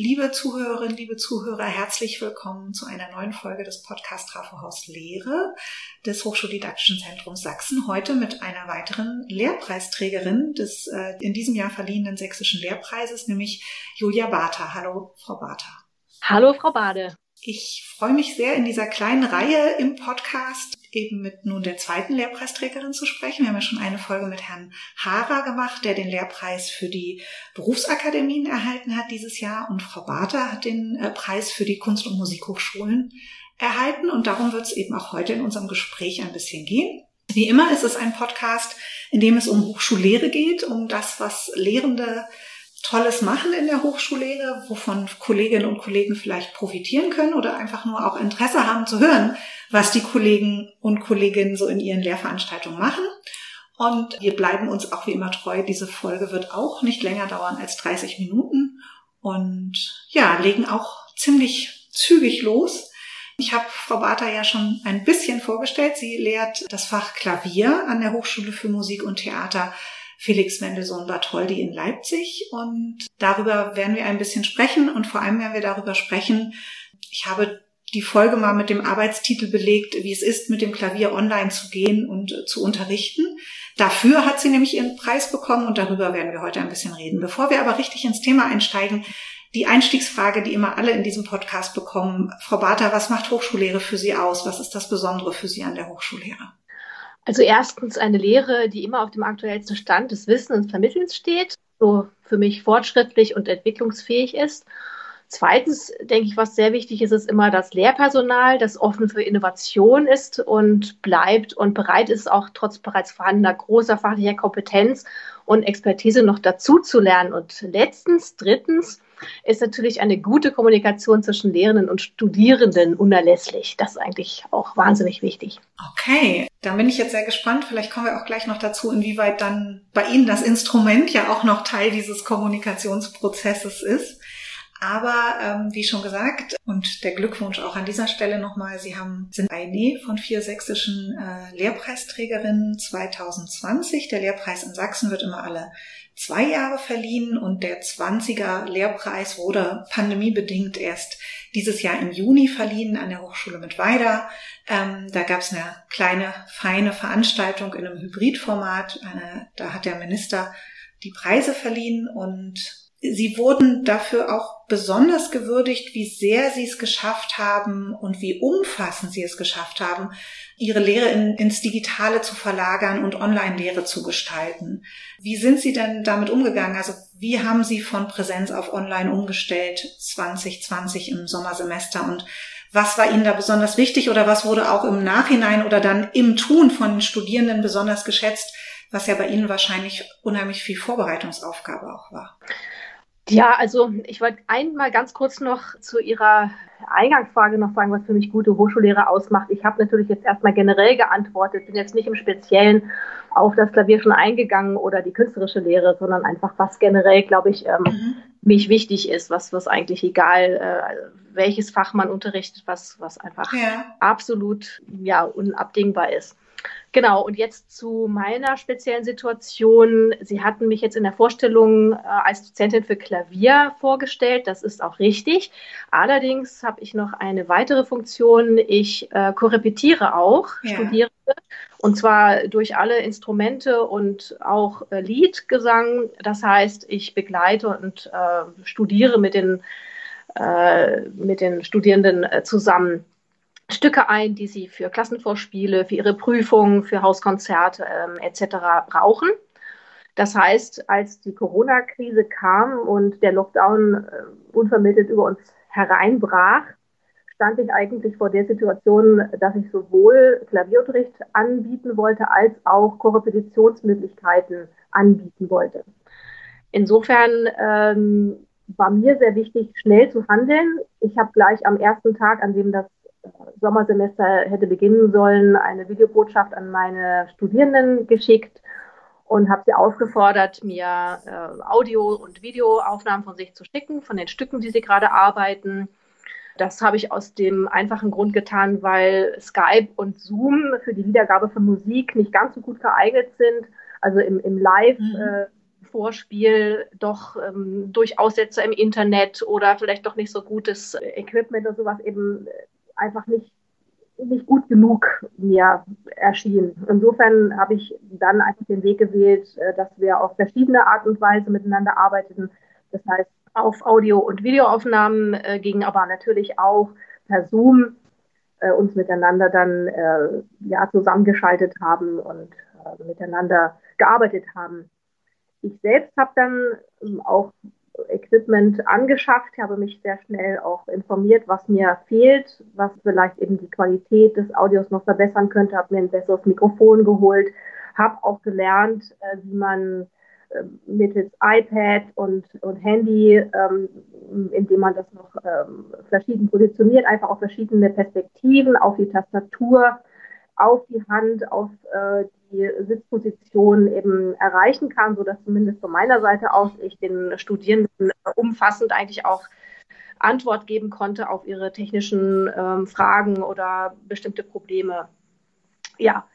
Liebe Zuhörerinnen, liebe Zuhörer, herzlich willkommen zu einer neuen Folge des Podcast Trafohaus Lehre des Hochschuldidaktischen Zentrums Sachsen. Heute mit einer weiteren Lehrpreisträgerin des äh, in diesem Jahr verliehenen Sächsischen Lehrpreises, nämlich Julia Bartha. Hallo, Frau Bartha. Hallo, Frau Bade. Ich freue mich sehr, in dieser kleinen Reihe im Podcast eben mit nun der zweiten Lehrpreisträgerin zu sprechen. Wir haben ja schon eine Folge mit Herrn Hara gemacht, der den Lehrpreis für die Berufsakademien erhalten hat dieses Jahr. Und Frau Bartha hat den äh, Preis für die Kunst- und Musikhochschulen erhalten. Und darum wird es eben auch heute in unserem Gespräch ein bisschen gehen. Wie immer ist es ein Podcast, in dem es um Hochschullehre geht, um das, was Lehrende Tolles machen in der Hochschullehre, wovon Kolleginnen und Kollegen vielleicht profitieren können oder einfach nur auch Interesse haben zu hören, was die Kollegen und Kolleginnen so in ihren Lehrveranstaltungen machen. Und wir bleiben uns auch wie immer treu. Diese Folge wird auch nicht länger dauern als 30 Minuten und ja, legen auch ziemlich zügig los. Ich habe Frau Bartha ja schon ein bisschen vorgestellt. Sie lehrt das Fach Klavier an der Hochschule für Musik und Theater Felix Mendelssohn Bartholdy in Leipzig. Und darüber werden wir ein bisschen sprechen und vor allem werden wir darüber sprechen. Ich habe die Folge mal mit dem Arbeitstitel belegt, wie es ist, mit dem Klavier online zu gehen und zu unterrichten. Dafür hat sie nämlich ihren Preis bekommen und darüber werden wir heute ein bisschen reden. Bevor wir aber richtig ins Thema einsteigen, die Einstiegsfrage, die immer alle in diesem Podcast bekommen. Frau Bartha, was macht Hochschullehre für Sie aus? Was ist das Besondere für Sie an der Hochschullehre? Also erstens eine Lehre, die immer auf dem aktuellsten Stand des Wissens und Vermittelns steht, so für mich fortschrittlich und entwicklungsfähig ist. Zweitens denke ich, was sehr wichtig ist, ist immer das Lehrpersonal, das offen für Innovation ist und bleibt und bereit ist, auch trotz bereits vorhandener großer fachlicher Kompetenz und Expertise noch dazu zu lernen. Und letztens, drittens, ist natürlich eine gute Kommunikation zwischen Lehrenden und Studierenden unerlässlich. Das ist eigentlich auch wahnsinnig wichtig. Okay, dann bin ich jetzt sehr gespannt. Vielleicht kommen wir auch gleich noch dazu, inwieweit dann bei Ihnen das Instrument ja auch noch Teil dieses Kommunikationsprozesses ist. Aber ähm, wie schon gesagt, und der Glückwunsch auch an dieser Stelle nochmal, Sie haben, sind eine von vier sächsischen äh, Lehrpreisträgerinnen 2020. Der Lehrpreis in Sachsen wird immer alle zwei Jahre verliehen und der 20er Lehrpreis wurde pandemiebedingt erst dieses Jahr im Juni verliehen an der Hochschule mit Weida. Ähm, da gab es eine kleine, feine Veranstaltung in einem Hybridformat. Eine, da hat der Minister die Preise verliehen und Sie wurden dafür auch besonders gewürdigt, wie sehr Sie es geschafft haben und wie umfassend Sie es geschafft haben, Ihre Lehre in, ins Digitale zu verlagern und Online-Lehre zu gestalten. Wie sind Sie denn damit umgegangen? Also wie haben Sie von Präsenz auf Online umgestellt 2020 im Sommersemester und was war Ihnen da besonders wichtig oder was wurde auch im Nachhinein oder dann im Tun von Studierenden besonders geschätzt, was ja bei Ihnen wahrscheinlich unheimlich viel Vorbereitungsaufgabe auch war? Ja, also ich wollte einmal ganz kurz noch zu Ihrer Eingangsfrage noch sagen, was für mich gute Hochschullehre ausmacht. Ich habe natürlich jetzt erstmal generell geantwortet, bin jetzt nicht im Speziellen auf das Klavier schon eingegangen oder die künstlerische Lehre, sondern einfach, was generell, glaube ich, ähm, mhm. mich wichtig ist, was, was eigentlich egal, äh, welches Fach man unterrichtet, was, was einfach ja. absolut ja, unabdingbar ist. Genau, und jetzt zu meiner speziellen Situation. Sie hatten mich jetzt in der Vorstellung äh, als Dozentin für Klavier vorgestellt. Das ist auch richtig. Allerdings habe ich noch eine weitere Funktion. Ich äh, korrepetiere auch ja. Studierende und zwar durch alle Instrumente und auch äh, Liedgesang. Das heißt, ich begleite und äh, studiere mit den, äh, mit den Studierenden äh, zusammen Stücke ein, die sie für Klassenvorspiele, für ihre Prüfungen, für Hauskonzerte ähm, etc. brauchen. Das heißt, als die Corona-Krise kam und der Lockdown äh, unvermittelt über uns hereinbrach, stand ich eigentlich vor der Situation, dass ich sowohl Klavierunterricht anbieten wollte, als auch Korrepetitionsmöglichkeiten anbieten wollte. Insofern ähm, war mir sehr wichtig, schnell zu handeln. Ich habe gleich am ersten Tag, an dem das Sommersemester hätte beginnen sollen, eine Videobotschaft an meine Studierenden geschickt und habe sie aufgefordert, mir äh, Audio- und Videoaufnahmen von sich zu schicken, von den Stücken, die sie gerade arbeiten. Das habe ich aus dem einfachen Grund getan, weil Skype und Zoom für die Wiedergabe von Musik nicht ganz so gut geeignet sind. Also im, im Live mhm. äh, Vorspiel doch ähm, durch Aussetzer im Internet oder vielleicht doch nicht so gutes Equipment oder sowas eben einfach nicht nicht gut genug mir erschien. Insofern habe ich dann einfach den Weg gewählt, äh, dass wir auf verschiedene Art und Weise miteinander arbeiteten. Das heißt, auf Audio- und Videoaufnahmen äh, ging aber natürlich auch per Zoom äh, uns miteinander dann äh, ja, zusammengeschaltet haben und äh, miteinander gearbeitet haben. Ich selbst habe dann ähm, auch Equipment angeschafft. Habe mich sehr schnell auch informiert, was mir fehlt, was vielleicht eben die Qualität des Audios noch verbessern könnte. Habe mir ein besseres Mikrofon geholt, habe auch gelernt, äh, wie man äh, mittels iPad und, und Handy, ähm, indem man das noch ähm, verschieden positioniert, einfach auf verschiedene Perspektiven, auf die Tastatur, auf die Hand, auf äh, die Sitzposition eben erreichen kann, so dass zumindest von meiner Seite aus ich den Studierenden umfassend eigentlich auch Antwort geben konnte auf ihre technischen ähm, Fragen oder bestimmte Probleme. Ja,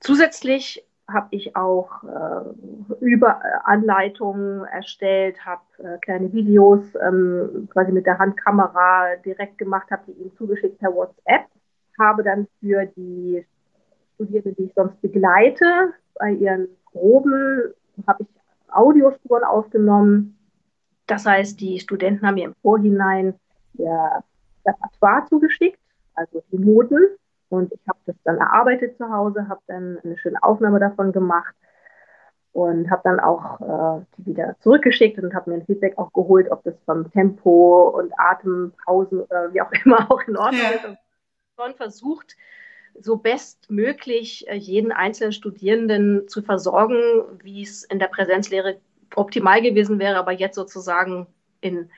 zusätzlich habe ich auch äh, über Anleitungen erstellt, habe äh, kleine Videos ähm, quasi mit der Handkamera direkt gemacht, habe die ihnen zugeschickt per WhatsApp, habe dann für die Studierende, die ich sonst begleite, bei ihren Proben habe ich Audiospuren aufgenommen. Das heißt, die Studenten haben mir im Vorhinein der Repertoire zugeschickt, also die Noten. Und ich habe das dann erarbeitet zu Hause, habe dann eine schöne Aufnahme davon gemacht und habe dann auch äh, die wieder zurückgeschickt und habe mir ein Feedback auch geholt, ob das vom Tempo und Atempausen äh, wie auch immer auch in Ordnung ja. ist. Und schon versucht, so bestmöglich äh, jeden einzelnen Studierenden zu versorgen, wie es in der Präsenzlehre optimal gewesen wäre, aber jetzt sozusagen in,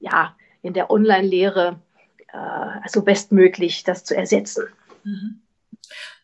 ja, in der Online-Lehre äh, so bestmöglich das zu ersetzen. Mhm.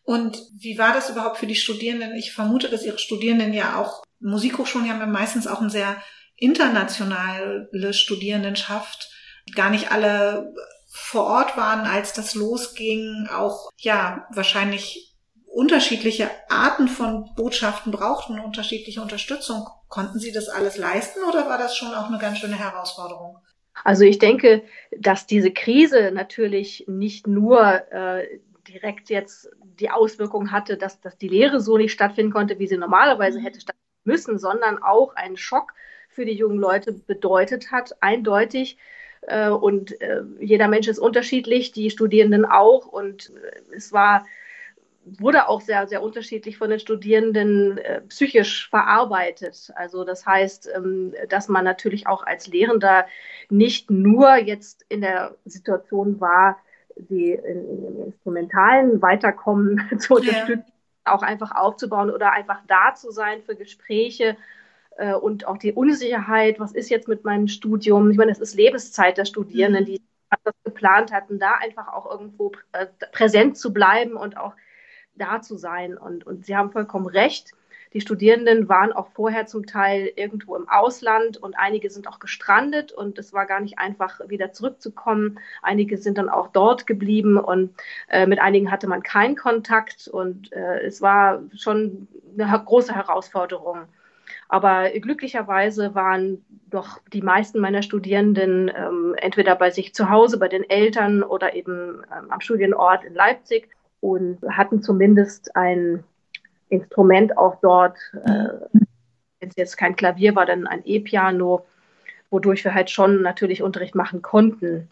Und wie war das überhaupt für die Studierenden? Ich vermute, dass Ihre Studierenden ja auch, Musikhochschulen haben ja meistens auch eine sehr internationale Studierendenschaft. Gar nicht alle vor Ort waren, als das losging, auch ja wahrscheinlich unterschiedliche Arten von Botschaften brauchten, unterschiedliche Unterstützung. Konnten Sie das alles leisten oder war das schon auch eine ganz schöne Herausforderung? Also ich denke, dass diese Krise natürlich nicht nur äh, direkt jetzt die Auswirkung hatte, dass, dass die Lehre so nicht stattfinden konnte, wie sie normalerweise hätte stattfinden müssen, sondern auch einen Schock für die jungen Leute bedeutet hat, eindeutig, äh, und äh, jeder Mensch ist unterschiedlich, die Studierenden auch. Und äh, es war, wurde auch sehr, sehr unterschiedlich von den Studierenden psychisch verarbeitet. Also das heißt, ähm, dass man natürlich auch als Lehrender nicht nur jetzt in der Situation war, sie in, in dem Instrumentalen weiterkommen zu unterstützen, ja. auch einfach aufzubauen oder einfach da zu sein für Gespräche äh, und auch die Unsicherheit, was ist jetzt mit meinem Studium? Ich meine, es ist Lebenszeit der Studierenden, mhm. die das geplant hatten, da einfach auch irgendwo äh, präsent zu bleiben und auch da zu sein. Und, und Sie haben vollkommen recht. Die Studierenden waren auch vorher zum Teil irgendwo im Ausland und einige sind auch gestrandet und es war gar nicht einfach, wieder zurückzukommen. Einige sind dann auch dort geblieben und äh, mit einigen hatte man keinen Kontakt und äh, es war schon eine große Herausforderung. Aber glücklicherweise waren doch die meisten meiner Studierenden ähm, entweder bei sich zu Hause, bei den Eltern oder eben ähm, am Studienort in Leipzig und hatten zumindest ein Instrument auch dort, äh, wenn es jetzt kein Klavier war, dann ein E-Piano, wodurch wir halt schon natürlich Unterricht machen konnten.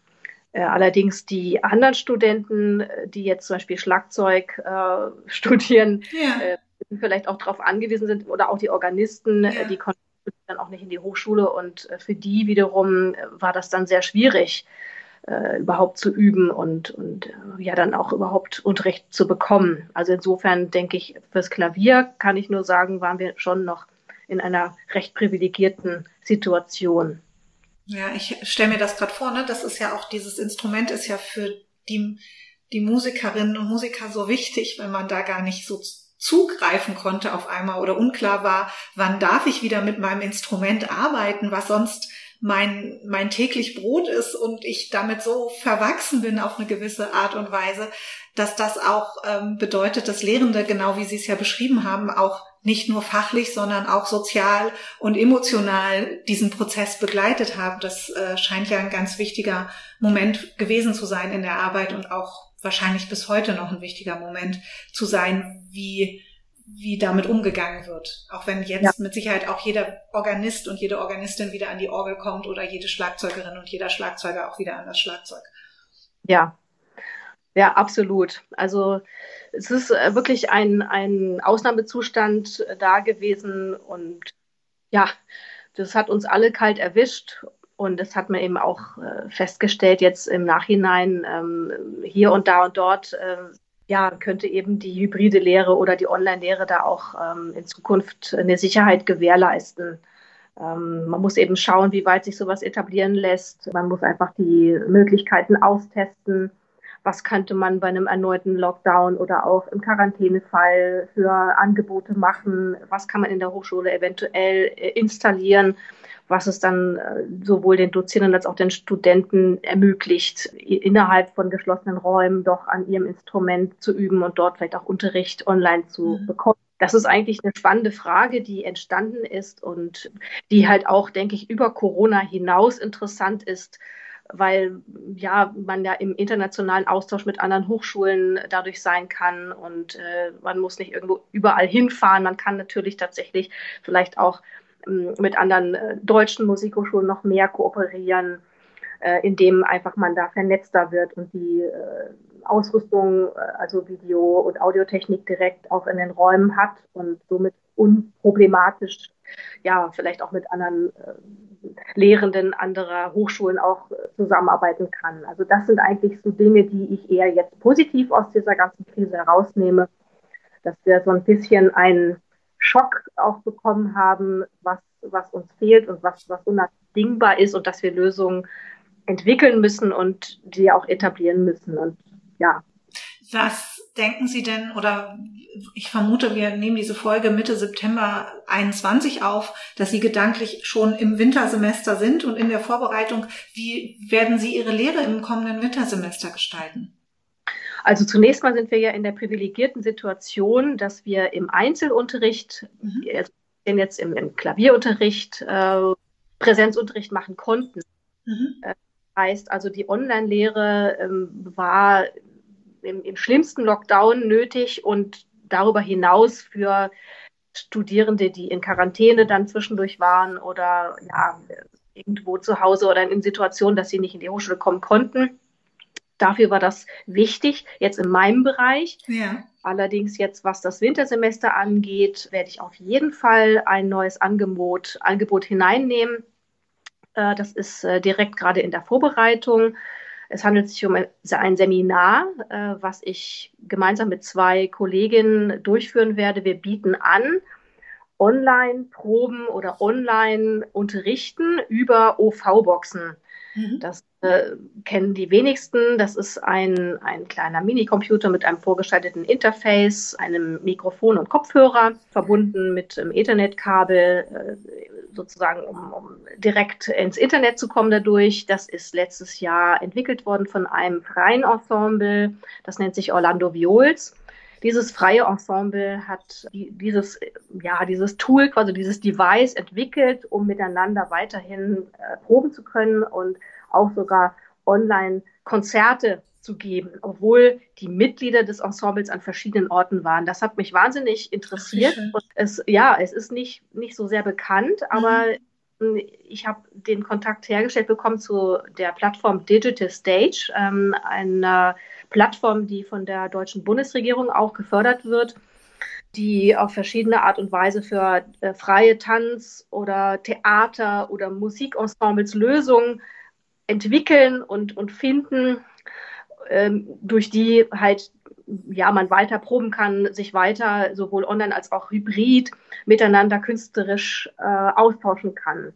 Äh, allerdings die anderen Studenten, äh, die jetzt zum Beispiel Schlagzeug äh, studieren, ja. äh, vielleicht auch darauf angewiesen sind oder auch die Organisten, äh, ja. die konnten dann auch nicht in die Hochschule und äh, für die wiederum äh, war das dann sehr schwierig, äh, überhaupt zu üben und, und ja dann auch überhaupt Unterricht zu bekommen. Also insofern denke ich, fürs Klavier kann ich nur sagen, waren wir schon noch in einer recht privilegierten Situation. Ja, ich stelle mir das gerade vor, ne? Das ist ja auch, dieses Instrument ist ja für die, die Musikerinnen und Musiker so wichtig, wenn man da gar nicht so zugreifen konnte auf einmal oder unklar war, wann darf ich wieder mit meinem Instrument arbeiten, was sonst mein, mein täglich Brot ist und ich damit so verwachsen bin auf eine gewisse Art und Weise, dass das auch ähm, bedeutet, dass Lehrende, genau wie Sie es ja beschrieben haben, auch nicht nur fachlich, sondern auch sozial und emotional diesen Prozess begleitet haben. Das äh, scheint ja ein ganz wichtiger Moment gewesen zu sein in der Arbeit und auch wahrscheinlich bis heute noch ein wichtiger Moment zu sein, wie wie damit umgegangen wird. Auch wenn jetzt ja. mit Sicherheit auch jeder Organist und jede Organistin wieder an die Orgel kommt oder jede Schlagzeugerin und jeder Schlagzeuger auch wieder an das Schlagzeug. Ja, ja, absolut. Also es ist äh, wirklich ein, ein Ausnahmezustand äh, da gewesen und ja, das hat uns alle kalt erwischt und das hat man eben auch äh, festgestellt jetzt im Nachhinein ähm, hier und da und dort. Ja, könnte eben die hybride Lehre oder die Online-Lehre da auch ähm, in Zukunft eine Sicherheit gewährleisten. Ähm, man muss eben schauen, wie weit sich sowas etablieren lässt. Man muss einfach die Möglichkeiten austesten was könnte man bei einem erneuten Lockdown oder auch im Quarantänefall für Angebote machen, was kann man in der Hochschule eventuell äh, installieren, was es dann äh, sowohl den Dozierenden als auch den Studenten ermöglicht, innerhalb von geschlossenen Räumen doch an ihrem Instrument zu üben und dort vielleicht auch Unterricht online zu mhm. bekommen. Das ist eigentlich eine spannende Frage, die entstanden ist und die halt auch, denke ich, über Corona hinaus interessant ist, weil ja man ja im internationalen Austausch mit anderen Hochschulen dadurch sein kann und äh, man muss nicht irgendwo überall hinfahren. Man kann natürlich tatsächlich vielleicht auch ähm, mit anderen äh, deutschen Musikhochschulen noch mehr kooperieren, äh, indem einfach man da vernetzter wird und die äh, Ausrüstung, äh, also Video- und Audiotechnik direkt auch in den Räumen hat und somit unproblematisch ja vielleicht auch mit anderen äh, Lehrenden anderer Hochschulen auch äh, zusammenarbeiten kann. Also das sind eigentlich so Dinge, die ich eher jetzt positiv aus dieser ganzen Krise herausnehme, dass wir so ein bisschen einen Schock auch bekommen haben, was, was uns fehlt und was, was unabdingbar ist und dass wir Lösungen entwickeln müssen und die auch etablieren müssen. Und ja. Was denken Sie denn, oder ich vermute, wir nehmen diese Folge Mitte September 21 auf, dass Sie gedanklich schon im Wintersemester sind und in der Vorbereitung. Wie werden Sie Ihre Lehre im kommenden Wintersemester gestalten? Also zunächst mal sind wir ja in der privilegierten Situation, dass wir im Einzelunterricht, mhm. jetzt im, im Klavierunterricht, äh, Präsenzunterricht machen konnten. Mhm. Äh, heißt also, die Online-Lehre ähm, war im, im schlimmsten Lockdown nötig und darüber hinaus für Studierende, die in Quarantäne dann zwischendurch waren oder ja, irgendwo zu Hause oder in Situationen, dass sie nicht in die Hochschule kommen konnten. Dafür war das wichtig, jetzt in meinem Bereich. Ja. Allerdings jetzt, was das Wintersemester angeht, werde ich auf jeden Fall ein neues Angebot, Angebot hineinnehmen. Äh, das ist äh, direkt gerade in der Vorbereitung. Es handelt sich um ein Seminar, äh, was ich gemeinsam mit zwei Kolleginnen durchführen werde. Wir bieten an, Online-Proben oder Online-Unterrichten über OV-Boxen. Mhm. Das äh, kennen die wenigsten. Das ist ein, ein kleiner Minicomputer mit einem vorgeschalteten Interface, einem Mikrofon und Kopfhörer, verbunden mit einem Ethernet-Kabel, äh, sozusagen, um, um direkt ins Internet zu kommen dadurch. Das ist letztes Jahr entwickelt worden von einem freien Ensemble. Das nennt sich Orlando Viols. Dieses freie Ensemble hat dieses, ja, dieses Tool, quasi dieses Device entwickelt, um miteinander weiterhin äh, proben zu können und auch sogar online Konzerte zu geben, obwohl die Mitglieder des Ensembles an verschiedenen Orten waren. Das hat mich wahnsinnig interessiert. Und es, ja, es ist nicht, nicht so sehr bekannt, aber mhm. ich habe den Kontakt hergestellt bekommen zu der Plattform Digital Stage, ähm, einer Plattform, die von der deutschen Bundesregierung auch gefördert wird die auf verschiedene Art und Weise für äh, freie Tanz- oder Theater- oder Musikensembles Lösungen entwickeln und, und finden, ähm, durch die halt ja man weiter proben kann, sich weiter sowohl online als auch hybrid miteinander künstlerisch äh, austauschen kann.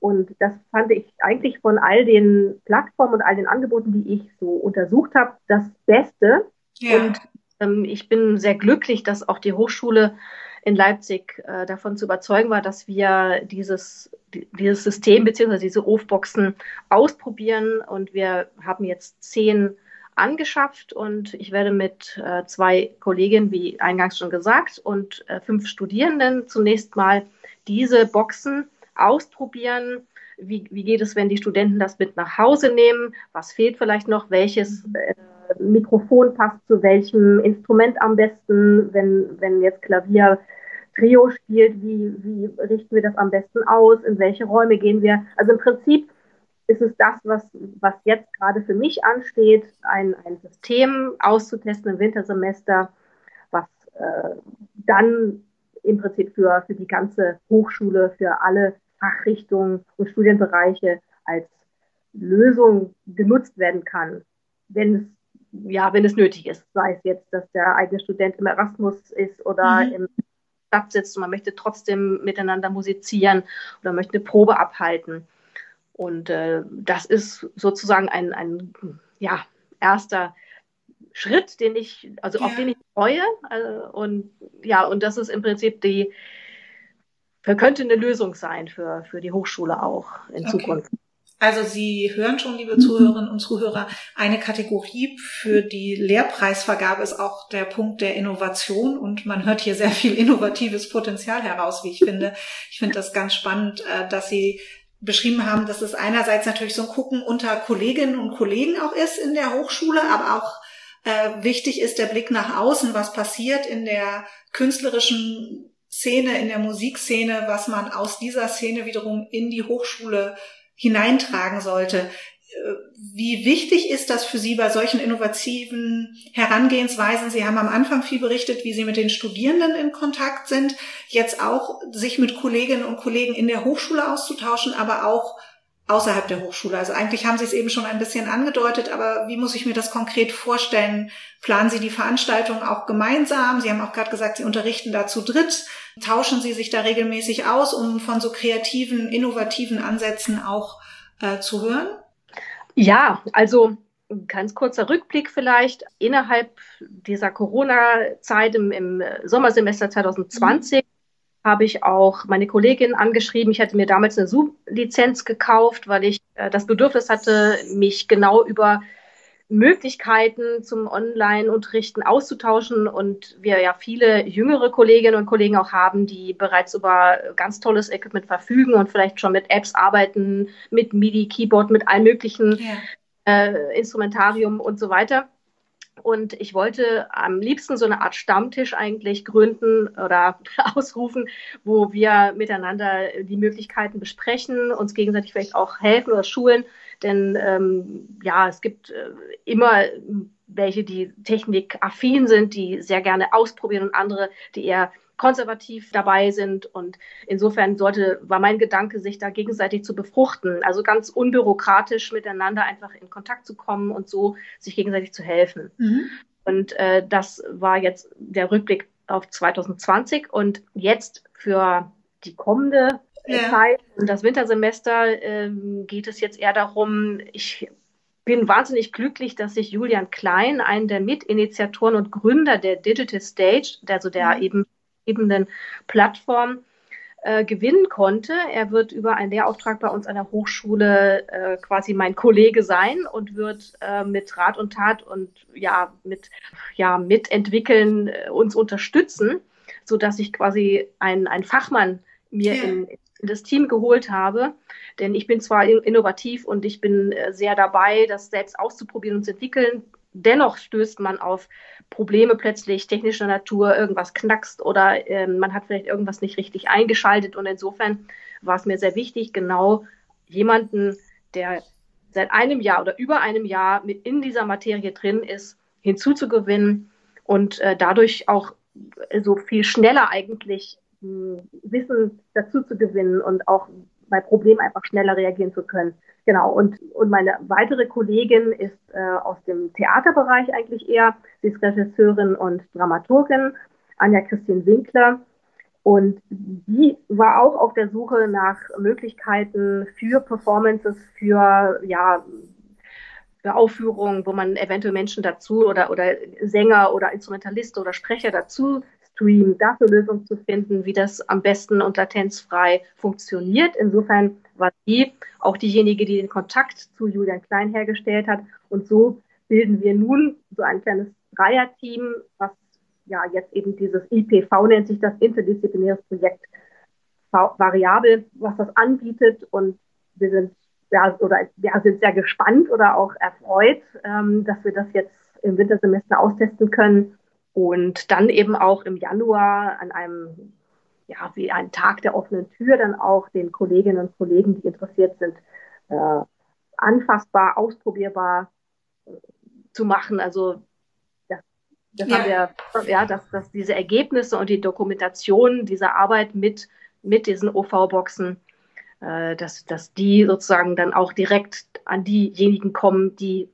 Und das fand ich eigentlich von all den Plattformen und all den Angeboten, die ich so untersucht habe, das Beste. Ja. Und ähm, ich bin sehr glücklich, dass auch die Hochschule in Leipzig äh, davon zu überzeugen war, dass wir dieses, dieses System bzw. diese Ofboxen ausprobieren. Und wir haben jetzt zehn angeschafft und ich werde mit äh, zwei Kolleginnen, wie eingangs schon gesagt, und äh, fünf Studierenden zunächst mal diese Boxen ausprobieren. Wie, wie geht es, wenn die Studenten das mit nach Hause nehmen? Was fehlt vielleicht noch? Welches äh, Mikrofon passt zu welchem Instrument am besten? Wenn, wenn jetzt Klavier Trio spielt, wie, wie richten wir das am besten aus? In welche Räume gehen wir? Also im Prinzip ist es das, was, was jetzt gerade für mich ansteht, ein, ein System auszutesten im Wintersemester, was äh, dann im Prinzip für, für die ganze Hochschule, für alle Fachrichtungen und Studienbereiche als Lösung genutzt werden kann, wenn es ja, wenn es nötig ist, sei es jetzt, dass der eigene Student im Erasmus ist oder mhm. im Stadt sitzt und man möchte trotzdem miteinander musizieren oder möchte eine Probe abhalten. Und äh, das ist sozusagen ein, ein ja, erster Schritt, den ich, also ja. auf den ich freue. Also, und ja, und das ist im Prinzip die, könnte eine Lösung sein für, für die Hochschule auch in okay. Zukunft. Also Sie hören schon, liebe Zuhörerinnen und Zuhörer, eine Kategorie für die Lehrpreisvergabe ist auch der Punkt der Innovation und man hört hier sehr viel innovatives Potenzial heraus, wie ich finde. Ich finde das ganz spannend, äh, dass Sie beschrieben haben, dass es einerseits natürlich so ein Gucken unter Kolleginnen und Kollegen auch ist in der Hochschule, aber auch äh, wichtig ist der Blick nach außen, was passiert in der künstlerischen Szene, in der Musikszene, was man aus dieser Szene wiederum in die Hochschule hineintragen sollte. Wie wichtig ist das für Sie bei solchen innovativen Herangehensweisen? Sie haben am Anfang viel berichtet, wie Sie mit den Studierenden in Kontakt sind, jetzt auch sich mit Kolleginnen und Kollegen in der Hochschule auszutauschen, aber auch außerhalb der Hochschule. Also eigentlich haben Sie es eben schon ein bisschen angedeutet, aber wie muss ich mir das konkret vorstellen? Planen Sie die Veranstaltung auch gemeinsam? Sie haben auch gerade gesagt, Sie unterrichten da zu dritt. Tauschen Sie sich da regelmäßig aus, um von so kreativen, innovativen Ansätzen auch äh, zu hören? Ja, also ganz kurzer Rückblick vielleicht. Innerhalb dieser Corona-Zeit im, im, Sommersemester 2020 mhm. Habe ich auch meine Kollegin angeschrieben. Ich hatte mir damals eine Zoom-Lizenz gekauft, weil ich äh, das Bedürfnis hatte, mich genau über Möglichkeiten zum Online-Unterrichten auszutauschen und wir ja viele jüngere Kolleginnen und Kollegen auch haben, die bereits über ganz tolles Equipment verfügen und vielleicht schon mit Apps arbeiten, mit MIDI, Keyboard, mit allen möglichen ja. äh, Instrumentarium und so weiter. Und ich wollte am liebsten so eine Art Stammtisch eigentlich gründen oder ausrufen, wo wir miteinander die Möglichkeiten besprechen, uns gegenseitig vielleicht auch helfen oder schulen. Denn ähm, ja, es gibt äh, immer welche, die technikaffin sind, die sehr gerne ausprobieren und andere, die eher konservativ dabei sind. Und insofern sollte, war mein Gedanke, sich da gegenseitig zu befruchten. Also ganz unbürokratisch miteinander einfach in Kontakt zu kommen und so sich gegenseitig zu helfen. Mhm. Und äh, das war jetzt der Rückblick auf 2020 und jetzt für die kommende ja. Zeit und das Wintersemester ähm, geht es jetzt eher darum, ich bin wahnsinnig glücklich, dass sich Julian Klein, einen der Mitinitiatoren und Gründer der Digital Stage, also der mhm. eben ebenen Plattform, äh, gewinnen konnte. Er wird über einen Lehrauftrag bei uns an der Hochschule äh, quasi mein Kollege sein und wird äh, mit Rat und Tat und ja mit ja mitentwickeln äh, uns unterstützen, so dass ich quasi einen, einen Fachmann mir ja. in, in das Team geholt habe. Denn ich bin zwar innovativ und ich bin äh, sehr dabei, das selbst auszuprobieren und zu entwickeln. Dennoch stößt man auf Probleme plötzlich technischer Natur, irgendwas knackst oder äh, man hat vielleicht irgendwas nicht richtig eingeschaltet. Und insofern war es mir sehr wichtig, genau jemanden, der seit einem Jahr oder über einem Jahr mit in dieser Materie drin ist, hinzuzugewinnen und äh, dadurch auch so viel schneller eigentlich Wissen dazu zu gewinnen und auch bei Problemen einfach schneller reagieren zu können. Genau. Und, und meine weitere Kollegin ist äh, aus dem Theaterbereich eigentlich eher. Sie ist Regisseurin und Dramaturgin, Anja Christine Winkler. Und die war auch auf der Suche nach Möglichkeiten für Performances, für, ja, Aufführungen, wo man eventuell Menschen dazu oder, oder Sänger oder Instrumentalisten oder Sprecher dazu Stream, dafür Lösungen zu finden, wie das am besten und latenzfrei funktioniert. Insofern war sie auch diejenige, die den Kontakt zu Julian Klein hergestellt hat. Und so bilden wir nun so ein kleines Dreierteam, was ja jetzt eben dieses IPV nennt sich das interdisziplinäres Projekt variabel, was das anbietet. Und wir sind ja, oder ja, sind sehr gespannt oder auch erfreut, ähm, dass wir das jetzt im Wintersemester austesten können und dann eben auch im Januar an einem, ja, wie ein Tag der offenen Tür dann auch den Kolleginnen und Kollegen, die interessiert sind, äh, anfassbar, ausprobierbar äh, zu machen. Also das, das ja. haben wir, ja, dass, dass diese Ergebnisse und die Dokumentation dieser Arbeit mit, mit diesen OV-Boxen, äh, dass, dass die sozusagen dann auch direkt an diejenigen kommen, die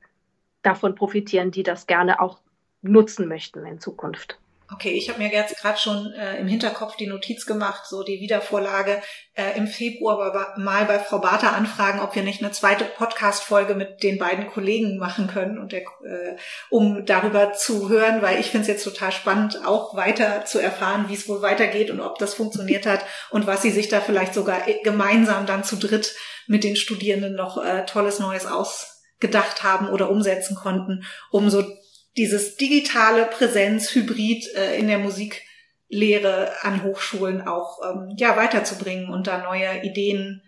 davon profitieren, die das gerne auch nutzen möchten in Zukunft. Okay, ich habe mir jetzt gerade schon äh, im Hinterkopf die Notiz gemacht, so die Wiedervorlage äh, im Februar mal bei Frau Barter anfragen, ob wir nicht eine zweite Podcast-Folge mit den beiden Kollegen machen können, und der, äh, um darüber zu hören, weil ich finde es jetzt total spannend, auch weiter zu erfahren, wie es wohl weitergeht und ob das funktioniert hat und was sie sich da vielleicht sogar gemeinsam dann zu dritt mit den Studierenden noch äh, tolles Neues ausgedacht haben oder umsetzen konnten, um so dieses digitale Präsenz, Hybrid äh, in der Musiklehre an Hochschulen auch ähm, ja weiterzubringen und da neue Ideen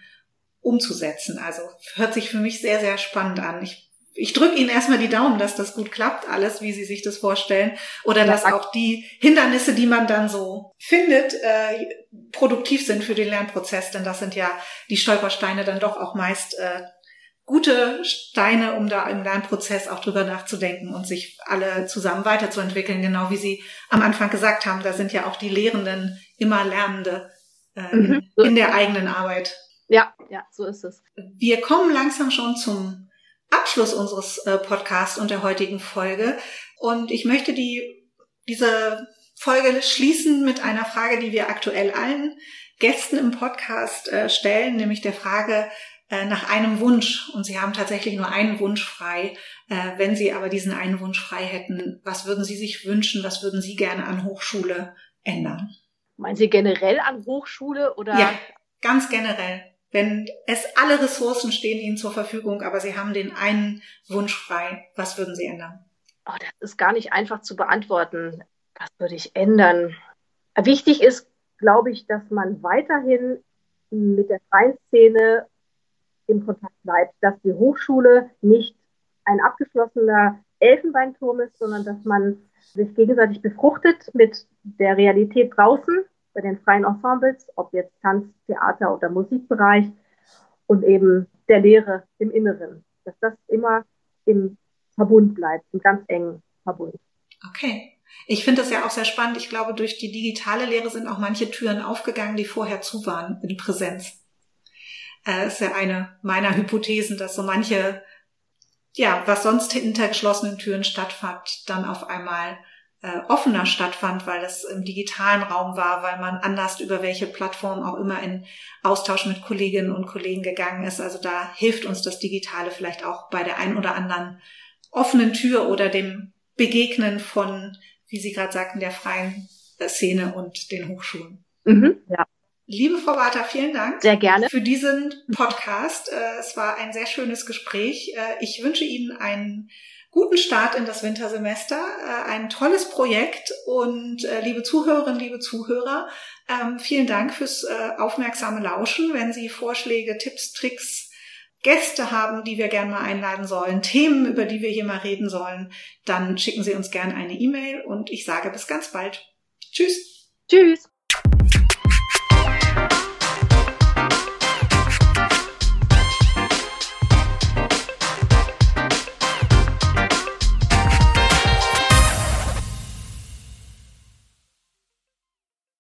umzusetzen. Also hört sich für mich sehr, sehr spannend an. Ich, ich drücke Ihnen erstmal die Daumen, dass das gut klappt, alles, wie Sie sich das vorstellen. Oder dass auch die Hindernisse, die man dann so findet, äh, produktiv sind für den Lernprozess. Denn das sind ja die Stolpersteine dann doch auch meist äh, gute Steine, um da im Lernprozess auch drüber nachzudenken und sich alle zusammen weiterzuentwickeln. Genau wie Sie am Anfang gesagt haben, da sind ja auch die Lehrenden immer Lernende äh, mhm. in, der eigenen Arbeit. Ja, ja, so ist es. Wir kommen langsam schon zum Abschluss unseres äh, Podcasts und der heutigen Folge. Und ich möchte die, diese Folge schließen mit einer Frage, die wir aktuell allen Gästen im Podcast äh, stellen, nämlich der Frage, äh, nach einem Wunsch und Sie haben tatsächlich nur einen Wunsch frei. Äh, wenn Sie aber diesen einen Wunsch frei hätten, was würden Sie sich wünschen? Was würden Sie gerne an Hochschule ändern? Meinen Sie generell an Hochschule oder? Ja, ganz generell. Wenn es alle Ressourcen stehen Ihnen zur Verfügung, aber Sie haben den einen Wunsch frei, was würden Sie ändern? Oh, das ist gar nicht einfach zu beantworten. Was würde ich ändern? Wichtig ist, glaube ich, dass man weiterhin mit der freien Im Kontakt bleibt, dass die Hochschule nicht ein abgeschlossener Elfenbeinturm ist, sondern dass man sich gegenseitig befruchtet mit der Realität draußen, bei den freien Ensembles, ob jetzt Tanz, Theater oder Musikbereich und eben der Lehre im Inneren, dass das immer im Verbund bleibt, im ganz engen Verbund. Okay. Ich finde das ja auch sehr spannend. Ich glaube, durch die digitale Lehre sind auch manche Türen aufgegangen, die vorher zu waren in Präsenz. Äh, ist ja eine meiner Hypothesen, dass so manche, ja, was sonst hinter geschlossenen Türen stattfand, dann auf einmal äh, offener stattfand, weil es im digitalen Raum war, weil man anders über welche Plattform auch immer in Austausch mit Kolleginnen und Kollegen gegangen ist. Also da hilft uns das Digitale vielleicht auch bei der ein oder anderen offenen Tür oder dem Begegnen von, wie Sie gerade sagten, der freien Szene und den Hochschulen. Mhm, ja. Liebe Frau Barter, vielen Dank. Sehr gerne. Für diesen Podcast. Äh, es war ein sehr schönes Gespräch. Äh, ich wünsche Ihnen einen guten Start in das Wintersemester, äh, ein tolles Projekt und liebe Zuhörerinnen, liebe Zuhörer, ähm, vielen Dank fürs aufmerksame Lauschen. Wenn Sie Vorschläge, Tipps, Tricks, Gäste haben, die wir gerne mal einladen sollen, Themen, über die wir hier mal reden sollen, dann schicken Sie uns gerne eine E-Mail und ich sage bis ganz bald. Tschüss. Tschüss.